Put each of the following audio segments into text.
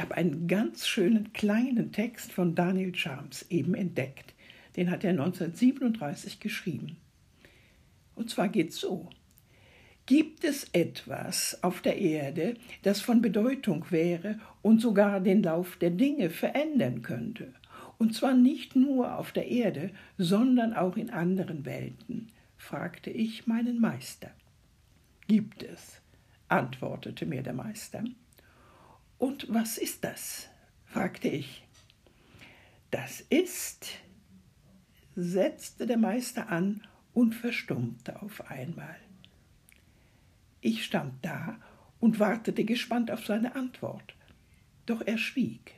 habe einen ganz schönen kleinen Text von Daniel Charms eben entdeckt. Den hat er 1937 geschrieben. Und zwar geht es so. Gibt es etwas auf der Erde, das von Bedeutung wäre und sogar den Lauf der Dinge verändern könnte? Und zwar nicht nur auf der Erde, sondern auch in anderen Welten, fragte ich meinen Meister. Gibt es, antwortete mir der Meister. Und was ist das? fragte ich. Das ist, setzte der Meister an und verstummte auf einmal. Ich stand da und wartete gespannt auf seine Antwort. Doch er schwieg.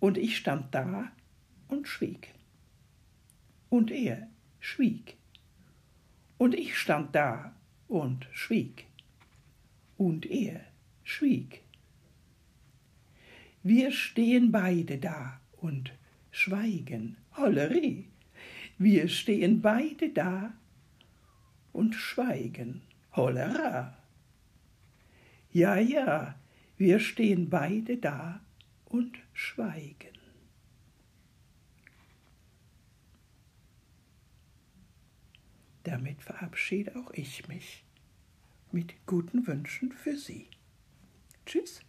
Und ich stand da und schwieg. Und er schwieg. Und ich stand da und schwieg. Und er schwieg. Wir stehen beide da und schweigen. Hollerie. Wir stehen beide da und schweigen. Hollera! Ja, ja, wir stehen beide da und schweigen. Damit verabschiede auch ich mich mit guten Wünschen für Sie. Tschüss.